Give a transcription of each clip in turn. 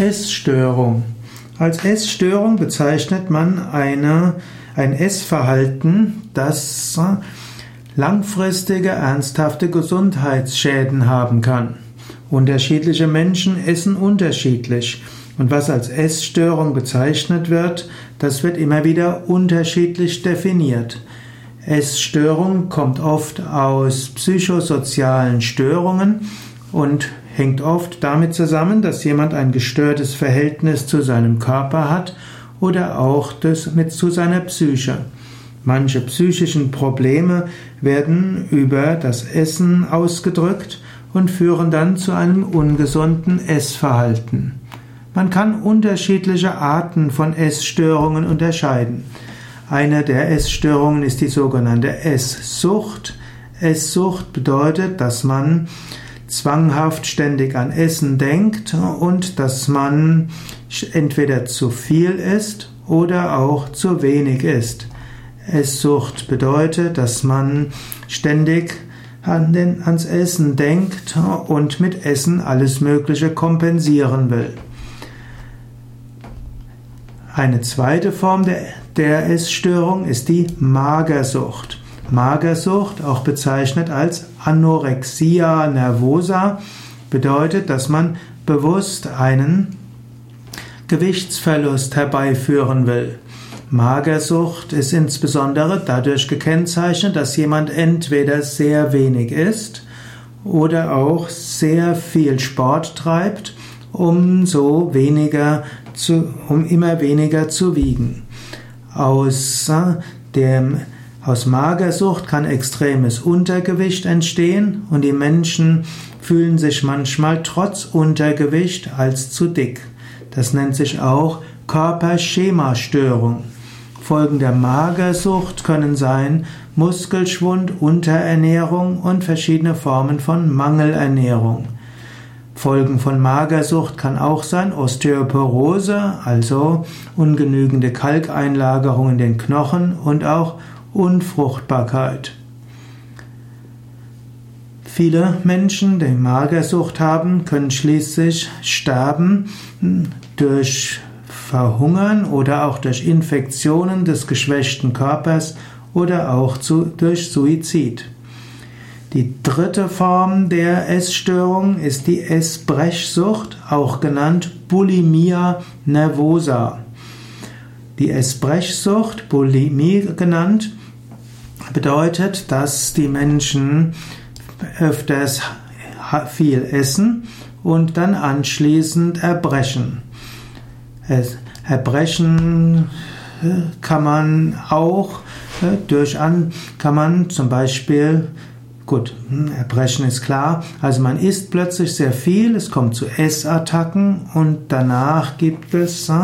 Essstörung. Als Essstörung bezeichnet man eine, ein Essverhalten, das langfristige, ernsthafte Gesundheitsschäden haben kann. Unterschiedliche Menschen essen unterschiedlich. Und was als Essstörung bezeichnet wird, das wird immer wieder unterschiedlich definiert. Essstörung kommt oft aus psychosozialen Störungen und hängt oft damit zusammen, dass jemand ein gestörtes Verhältnis zu seinem Körper hat oder auch das mit zu seiner Psyche. Manche psychischen Probleme werden über das Essen ausgedrückt und führen dann zu einem ungesunden Essverhalten. Man kann unterschiedliche Arten von Essstörungen unterscheiden. Eine der Essstörungen ist die sogenannte Esssucht. Esssucht bedeutet, dass man zwanghaft ständig an Essen denkt und dass man entweder zu viel isst oder auch zu wenig isst. Esssucht bedeutet, dass man ständig an den, ans Essen denkt und mit Essen alles Mögliche kompensieren will. Eine zweite Form der, der Essstörung ist die Magersucht. Magersucht, auch bezeichnet als Anorexia nervosa, bedeutet, dass man bewusst einen Gewichtsverlust herbeiführen will. Magersucht ist insbesondere dadurch gekennzeichnet, dass jemand entweder sehr wenig isst oder auch sehr viel Sport treibt, um so weniger zu, um immer weniger zu wiegen. Aus dem aus Magersucht kann extremes Untergewicht entstehen und die Menschen fühlen sich manchmal trotz Untergewicht als zu dick. Das nennt sich auch Körperschemastörung. Folgen der Magersucht können sein Muskelschwund, Unterernährung und verschiedene Formen von Mangelernährung. Folgen von Magersucht kann auch sein Osteoporose, also ungenügende Kalkeinlagerung in den Knochen und auch Unfruchtbarkeit. Viele Menschen, die Magersucht haben, können schließlich sterben durch Verhungern oder auch durch Infektionen des geschwächten Körpers oder auch zu, durch Suizid. Die dritte Form der Essstörung ist die Essbrechsucht, auch genannt Bulimia nervosa. Die Essbrechsucht, Bulimie genannt, bedeutet, dass die Menschen öfters viel essen und dann anschließend erbrechen. Erbrechen äh, kann man auch äh, durch an, kann man zum Beispiel Gut, hm, Erbrechen ist klar. Also man isst plötzlich sehr viel, es kommt zu Essattacken und danach gibt es äh,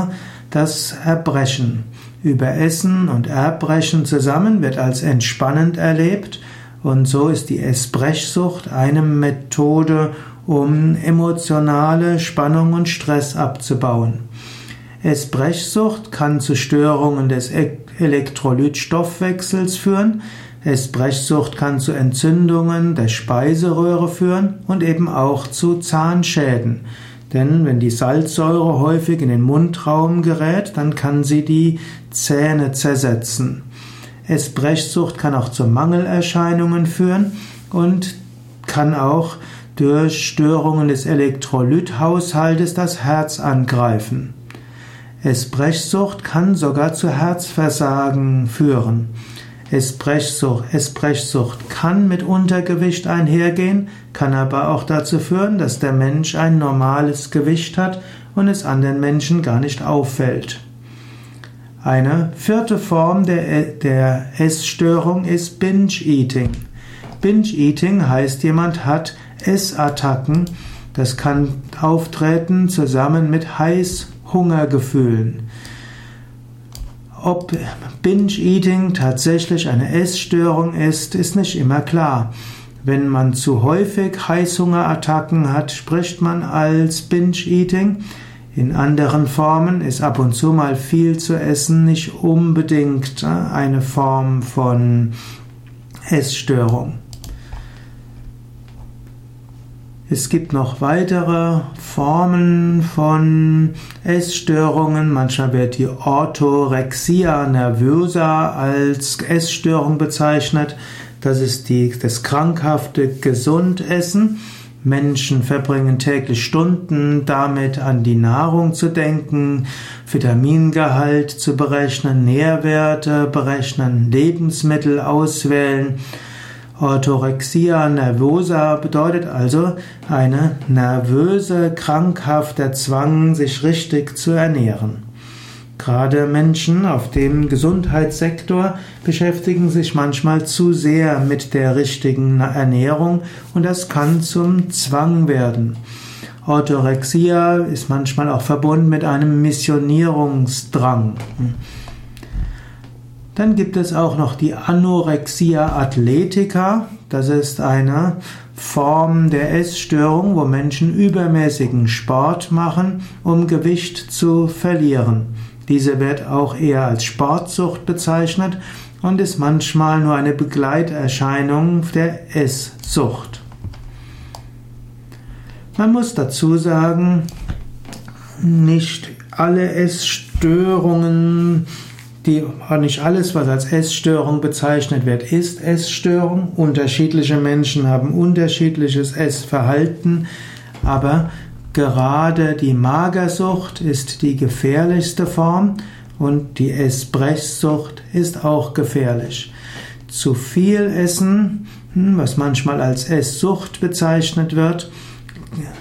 das Erbrechen. Überessen und Erbrechen zusammen wird als entspannend erlebt und so ist die Essbrechsucht eine Methode, um emotionale Spannung und Stress abzubauen. Essbrechsucht kann zu Störungen des e- Elektrolytstoffwechsels führen, Essbrechsucht kann zu Entzündungen der Speiseröhre führen und eben auch zu Zahnschäden. Denn wenn die Salzsäure häufig in den Mundraum gerät, dann kann sie die Zähne zersetzen. Essbrechsucht kann auch zu Mangelerscheinungen führen und kann auch durch Störungen des Elektrolythaushaltes das Herz angreifen. Essbrechsucht kann sogar zu Herzversagen führen. Esbrechsucht, Esbrechsucht kann mit Untergewicht einhergehen, kann aber auch dazu führen, dass der Mensch ein normales Gewicht hat und es anderen Menschen gar nicht auffällt. Eine vierte Form der, der Essstörung ist Binge-Eating. Binge-Eating heißt, jemand hat Essattacken. Das kann auftreten zusammen mit Heißhungergefühlen. Ob Binge-Eating tatsächlich eine Essstörung ist, ist nicht immer klar. Wenn man zu häufig Heißhungerattacken hat, spricht man als Binge-Eating. In anderen Formen ist ab und zu mal viel zu essen nicht unbedingt eine Form von Essstörung. Es gibt noch weitere Formen von Essstörungen. Manchmal wird die Orthorexia nervosa als Essstörung bezeichnet. Das ist die, das krankhafte Gesundessen. Menschen verbringen täglich Stunden damit, an die Nahrung zu denken, Vitamingehalt zu berechnen, Nährwerte berechnen, Lebensmittel auswählen. Orthorexia nervosa bedeutet also eine nervöse, krankhafter Zwang, sich richtig zu ernähren. Gerade Menschen auf dem Gesundheitssektor beschäftigen sich manchmal zu sehr mit der richtigen Ernährung und das kann zum Zwang werden. Orthorexia ist manchmal auch verbunden mit einem Missionierungsdrang. Dann gibt es auch noch die Anorexia athletica. Das ist eine Form der Essstörung, wo Menschen übermäßigen Sport machen, um Gewicht zu verlieren. Diese wird auch eher als Sportsucht bezeichnet und ist manchmal nur eine Begleiterscheinung der Esssucht. Man muss dazu sagen, nicht alle Essstörungen, die, nicht alles, was als Essstörung bezeichnet wird, ist Essstörung. Unterschiedliche Menschen haben unterschiedliches Essverhalten, aber Gerade die Magersucht ist die gefährlichste Form und die Essbrechsucht ist auch gefährlich. Zu viel Essen, hm, was manchmal als Esssucht bezeichnet wird,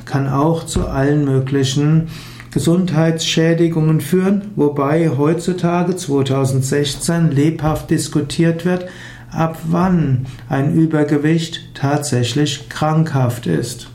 kann auch zu allen möglichen Gesundheitsschädigungen führen, wobei heutzutage 2016 lebhaft diskutiert wird, ab wann ein Übergewicht tatsächlich krankhaft ist.